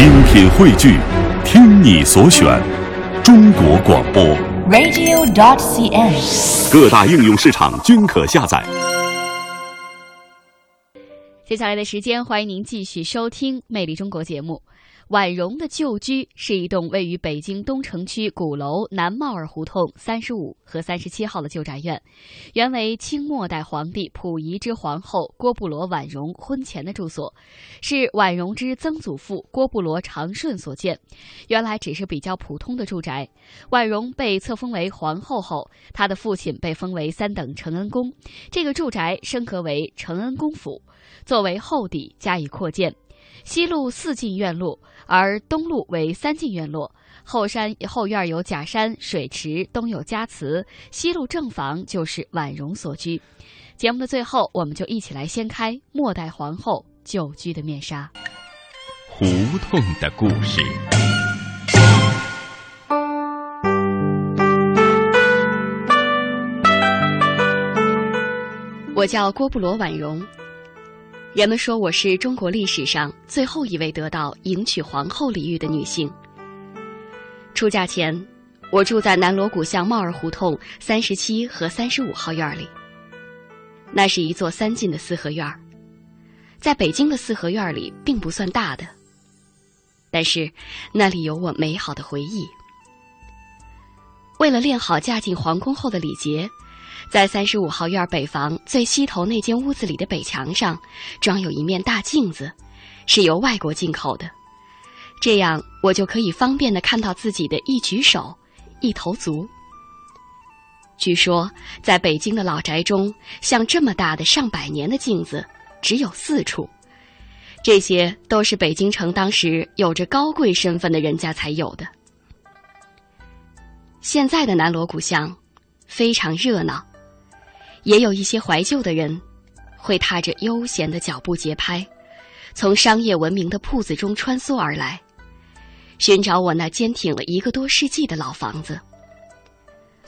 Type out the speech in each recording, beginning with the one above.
精品汇聚，听你所选，中国广播。radio.dot.cn，。各大应用市场均可下载。接下来的时间，欢迎您继续收听《魅力中国》节目。婉容的旧居是一栋位于北京东城区鼓楼南帽儿胡同三十五和三十七号的旧宅院，原为清末代皇帝溥仪之皇后郭布罗婉容婚前的住所，是婉容之曾祖父郭布罗长顺所建。原来只是比较普通的住宅。婉容被册封为皇后后，她的父亲被封为三等承恩公，这个住宅升格为承恩公府，作为后邸加以扩建。西路四进院落，而东路为三进院落。后山后院有假山、水池，东有家祠，西路正房就是婉容所居。节目的最后，我们就一起来掀开末代皇后旧居的面纱。胡同的故事。我叫郭布罗婉容。人们说我是中国历史上最后一位得到迎娶皇后礼遇的女性。出嫁前，我住在南锣鼓巷帽儿胡同三十七和三十五号院里。那是一座三进的四合院儿，在北京的四合院里并不算大的，但是那里有我美好的回忆。为了练好嫁进皇宫后的礼节，在三十五号院北房最西头那间屋子里的北墙上，装有一面大镜子，是由外国进口的。这样我就可以方便的看到自己的一举手、一投足。据说，在北京的老宅中，像这么大的上百年的镜子只有四处，这些都是北京城当时有着高贵身份的人家才有的。现在的南锣鼓巷非常热闹。也有一些怀旧的人，会踏着悠闲的脚步节拍，从商业文明的铺子中穿梭而来，寻找我那坚挺了一个多世纪的老房子。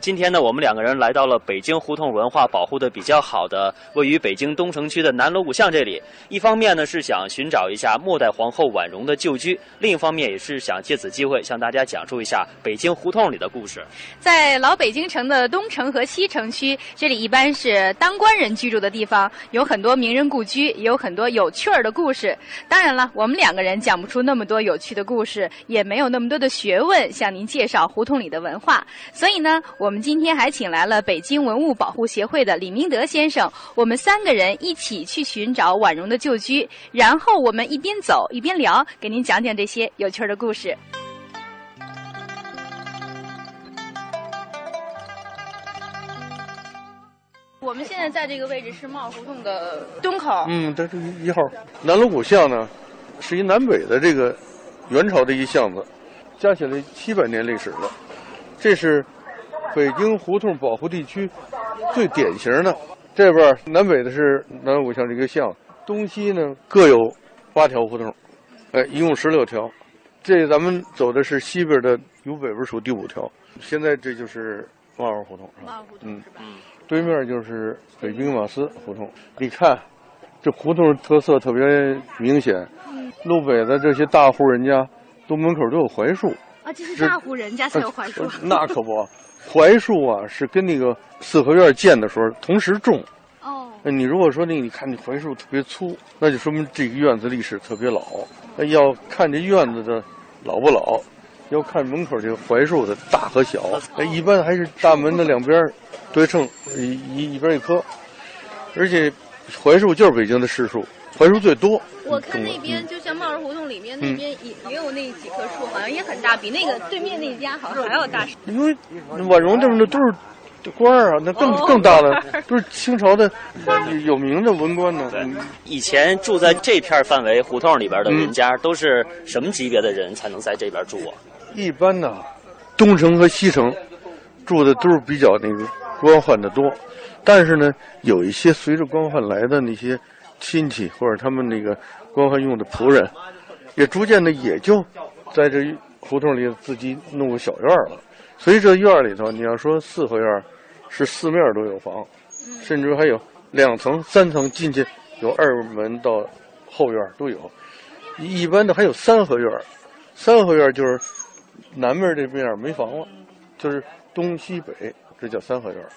今天呢，我们两个人来到了北京胡同文化保护的比较好的，位于北京东城区的南锣鼓巷这里。一方面呢是想寻找一下末代皇后婉容的旧居，另一方面也是想借此机会向大家讲述一下北京胡同里的故事。在老北京城的东城和西城区，这里一般是当官人居住的地方，有很多名人故居，也有很多有趣儿的故事。当然了，我们两个人讲不出那么多有趣的故事，也没有那么多的学问向您介绍胡同里的文化。所以呢，我我们今天还请来了北京文物保护协会的李明德先生，我们三个人一起去寻找婉容的旧居，然后我们一边走一边聊，给您讲讲这些有趣的故事。我们现在在这个位置是帽胡同的东口。嗯，这是一一号南锣鼓巷呢，是一南北的这个元朝的一巷子，加起来七百年历史了。这是北京胡同保护地区最典型的。这边南北的是南锣鼓巷这个巷，东西呢各有八条胡同，哎，一共十六条。这咱们走的是西边的由北边数第五条。现在这就是帽儿胡同，是吧？帽胡同嗯是吧？对面就是北京马司胡同。你看，这胡同特色特别明显。路北的这些大户人家，都门口都有槐树。啊，这是大户人家才有槐树呃。那可不，槐树啊是跟那个四合院建的时候同时种。哦，那你如果说那你看这槐树特别粗，那就说明这个院子历史特别老。那要看这院子的老不老，要看门口这个槐树的大和小。哎，一般还是大门的两边对称，一一一边一棵。而且槐树就是北京的市树，槐树最多。我看那嗯边就像帽儿胡同里面那边也也有那几棵树，好像也很大，比那个对面那家好像还要大。因为婉容这么的都是官儿啊，那更、哦更大了，都是清朝的有名的文官呢。以前住在这片范围胡同里边的人家，都是什么级别的人才能在这边住啊？一般呢，东城和西城住的都是比较那个官宦的多，但是呢，有一些随着官宦来的那些亲戚或者他们那个官宦用的仆人，也逐渐的也就在这胡同里自己弄个小院儿了。所以这院儿里头，你要说四合院儿，是四面都有房，甚至还有两层、三层进去有二门到后院儿都有。一般的还有三合院儿，三合院儿就是南面这面儿没房了，就是东西北，这叫三合院儿。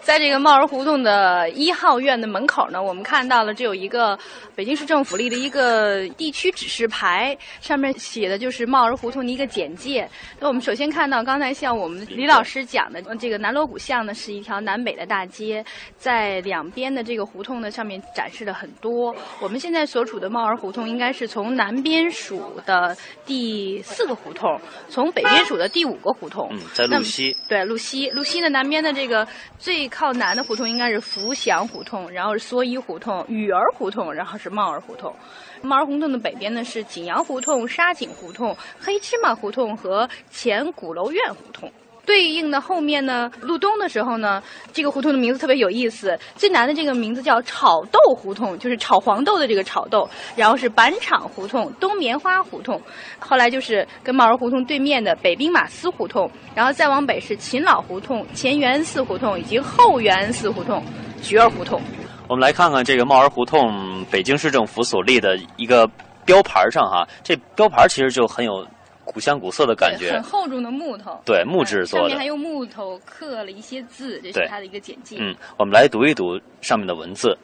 在这个帽儿胡同的一号院的门口呢，我们看到了这有一个北京市政府立的一个地区指示牌，上面写的就是帽儿胡同的一个简介。那我们首先看到，刚才像我们李老师讲的，这个南锣鼓巷呢是一条南北的大街，在两边的这个胡同呢上面展示了很多。我们现在所处的帽儿胡同应该是从南边数的第四个胡同，从北边数的第五个胡同。嗯，在路西。对，路西，路西的南边的这个最靠南的胡同应该是福祥胡同，然后是蓑衣胡同、雨儿胡同，然后是帽儿胡同。帽儿胡同的北边呢是景阳胡同、沙井胡同、黑芝麻胡同和前鼓楼院胡同。对应的后面呢，路东的时候呢，这个胡同的名字特别有意思。最南的这个名字叫炒豆胡同，就是炒黄豆的这个炒豆。然后是板厂胡同、东棉花胡同，后来就是跟帽儿胡同对面的北兵马司胡同，然后再往北是秦老胡同、前元寺胡同以及后元寺胡同、菊儿胡同。我们来看看这个帽儿胡同，北京市政府所立的一个标牌上哈，这标牌其实就很有。古香古色的感觉，很厚重的木头，对木质做的，上面还用木头刻了一些字，这是它的一个简介。嗯，我们来读一读上面的文字：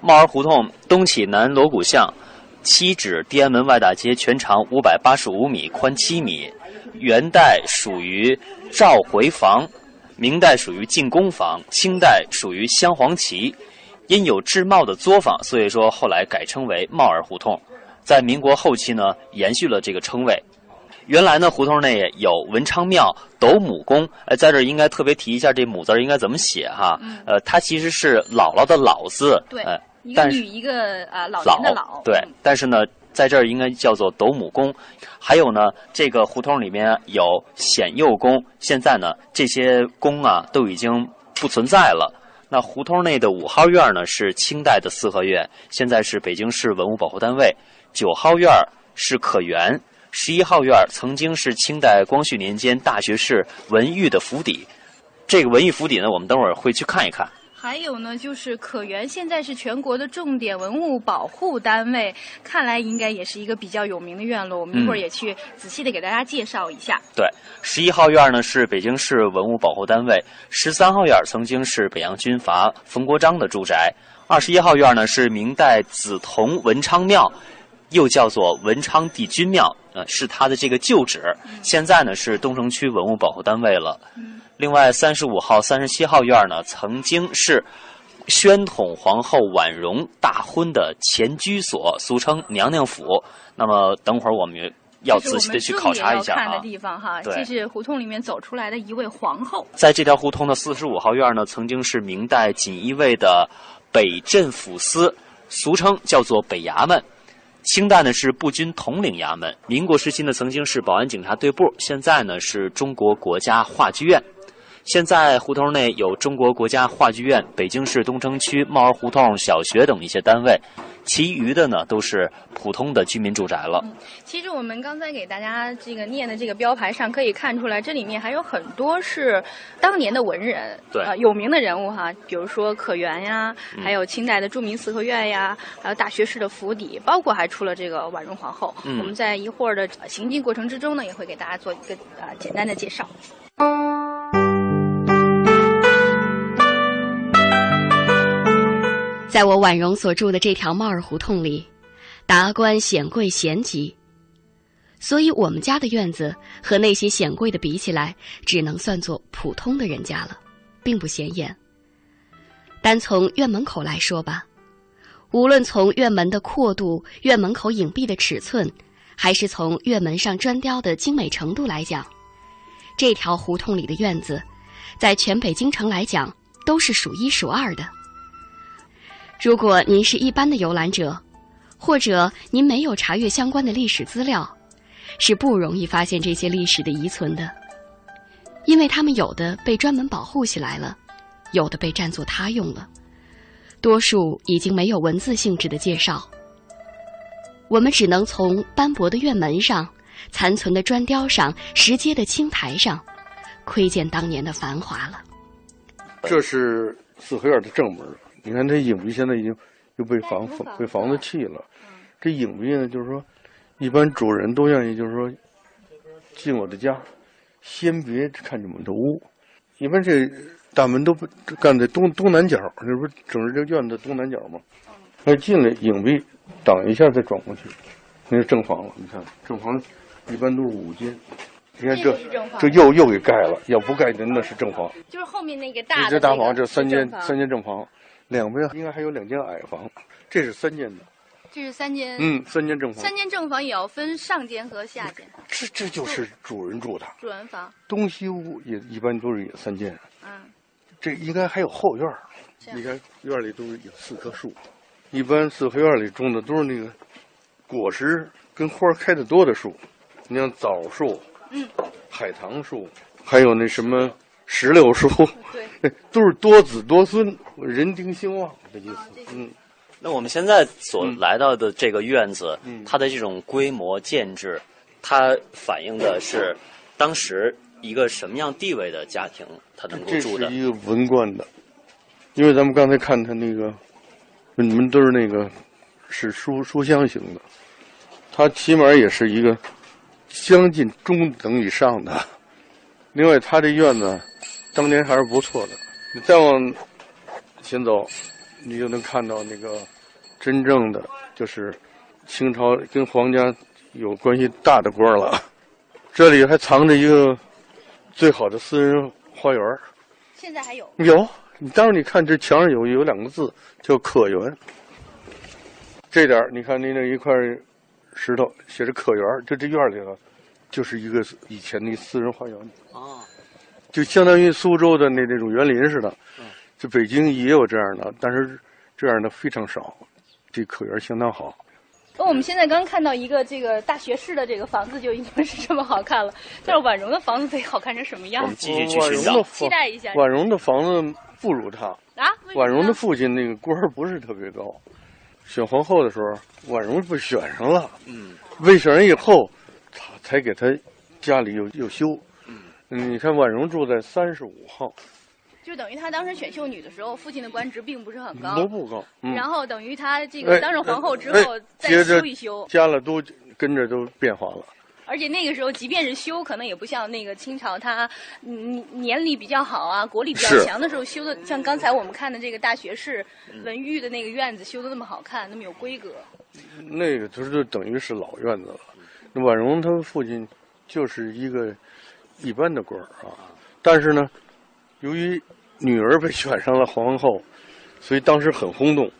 帽儿胡同东起南锣鼓巷，西至地安门外大街，全长五百八十五米，宽七米。元代属于赵回坊，明代属于进宫房，清代属于镶黄旗。因有制帽的作坊，所以说后来改称为帽儿胡同。在民国后期呢，延续了这个称谓。原来呢，胡同内有文昌庙、斗母宫。呃，在这儿应该特别提一下，这“母”字应该怎么写哈？呃，它其实是姥姥的“姥”字。对，一个女一个啊，老年的“老”。对，但是呢，在这儿应该叫做斗母宫。还有呢，这个胡同里面有显佑宫，现在呢，这些宫啊都已经不存在了。那胡同内的五号院呢，是清代的四合院，现在是北京市文物保护单位。九号院是可园。十一号院曾经是清代光绪年间大学士文玉的府邸，这个文玉府邸呢，我们等会儿会去看一看。还有呢，就是可园现在是全国的重点文物保护单位，看来应该也是一个比较有名的院落。我们一会儿也去仔细的给大家介绍一下。对，十一号院呢是北京市文物保护单位，十三号院曾经是北洋军阀冯国璋的住宅，二十一号院呢是明代紫铜文昌庙。又叫做文昌帝君庙，呃，是它的这个旧址。现在呢是东城区文物保护单位了。另外，三十五号、三十七号院呢，曾经是宣统皇后婉容大婚的前居所，俗称娘娘府。那么，等会儿我们要仔细的去考察一下啊。的地方哈，这是胡同里面走出来的一位皇后。在这条胡同的四十五号院呢，曾经是明代锦衣卫的北镇抚司，俗称叫做北衙门。清代呢是步军统领衙门，民国时期呢曾经是保安警察队部，现在呢是中国国家话剧院。现在胡同内有中国国家话剧院、北京市东城区帽儿胡同小学等一些单位。其余的呢，都是普通的居民住宅了。其实我们刚才给大家这个念的这个标牌上可以看出来，这里面还有很多是当年的文人，对，有名的人物哈，比如说可园呀，还有清代的著名四合院呀，还有大学士的府邸，包括还出了这个婉容皇后。我们在一会儿的行进过程之中呢，也会给大家做一个呃简单的介绍。在我婉容所住的这条帽儿胡同里，达官显贵咸集，所以我们家的院子和那些显贵的比起来，只能算作普通的人家了，并不显眼。单从院门口来说吧，无论从院门的阔度、院门口影壁的尺寸，还是从院门上砖雕的精美程度来讲，这条胡同里的院子，在全北京城来讲，都是数一数二的。如果您是一般的游览者，或者您没有查阅相关的历史资料，是不容易发现这些历史的遗存的，因为他们有的被专门保护起来了，有的被占作他用了，多数已经没有文字性质的介绍。我们只能从斑驳的院门上、残存的砖雕上、石阶的青苔上，窥见当年的繁华了。这是四合院的正门。你看这影壁现在已经又被房被房子弃了。这影壁呢，就是说，一般主人都愿意就是说进我的家，先别看你们的屋。一般这大门都不干在东东南角，这不是整个这院子东南角吗？那进来影壁，挡一下再转过去，那是正房了。你看正房一般都是五间，你看这这又又给盖了，要不盖那是正房。就是后面那个大的这大房这这三间三间正房，两边应该还有两间矮房，这是三间的。这是三间，嗯，三间正房。三间正房也要分上间和下间，这这就是主人住的，主人房，东西屋也一般都是也三间，嗯，这应该还有后院儿你看院里都是有四棵树，一般四合院里种的都是那个果实跟花开的多的树，你像枣树、嗯，海棠树，还有那什么石榴树，对，都是多子多孙、人丁兴旺的意思。嗯，那我们现在所嗯来到的这个院子，嗯它的这种规模建制，它反映的是当时一个什么样地位的家庭他能够这住的是？一个文官的，因为咱们刚才看他那个，你们都是那个是书书香型的，他起码也是一个将近中等以上的。另外，他这院子当年还是不错的。你再往前走，你就能看到那个真正的就是清朝跟皇家有关系大的官了。这里还藏着一个最好的私人花园现在还有，有，你当时你看这墙上有有两个字叫“可园”，这点儿你看那那一块石头写着“可园”，这这院里头就是一个以前的私人花园，啊，就相当于苏州的那那种园林似的嗯。这北京也有这样的，但是这样的非常少。这可园相当好，哦，我们现在刚看到一个这个大学士的这个房子就已经是这么好看了，但是婉容的房子得好看成什么样子？我们继续去婉寻找容的房，期待一下婉容的房子不如他。啊？婉容的父亲那个官儿不是特别高，选皇后的时候，婉容被选上了。嗯，被选上以后，他才给他家里又又修。嗯，你看婉容住在三十五号，就等于她当时选秀女的时候，父亲的官职并不是很高，都不高。嗯，然后等于她这哎个当上皇后之哎后再修一修，加了都跟着都变化了。而且那个时候即便是修，可能也不像那个清朝它嗯年力比较好啊，国力比较强的时候修的，像刚才我们看的这个大学士文玉的那个院子修的那么好看，那么有规格。那个他就等于是老院子了。那婉容她父亲就是一个一般的官儿啊，但是呢，由于女儿被选上了皇后，所以当时很轰动。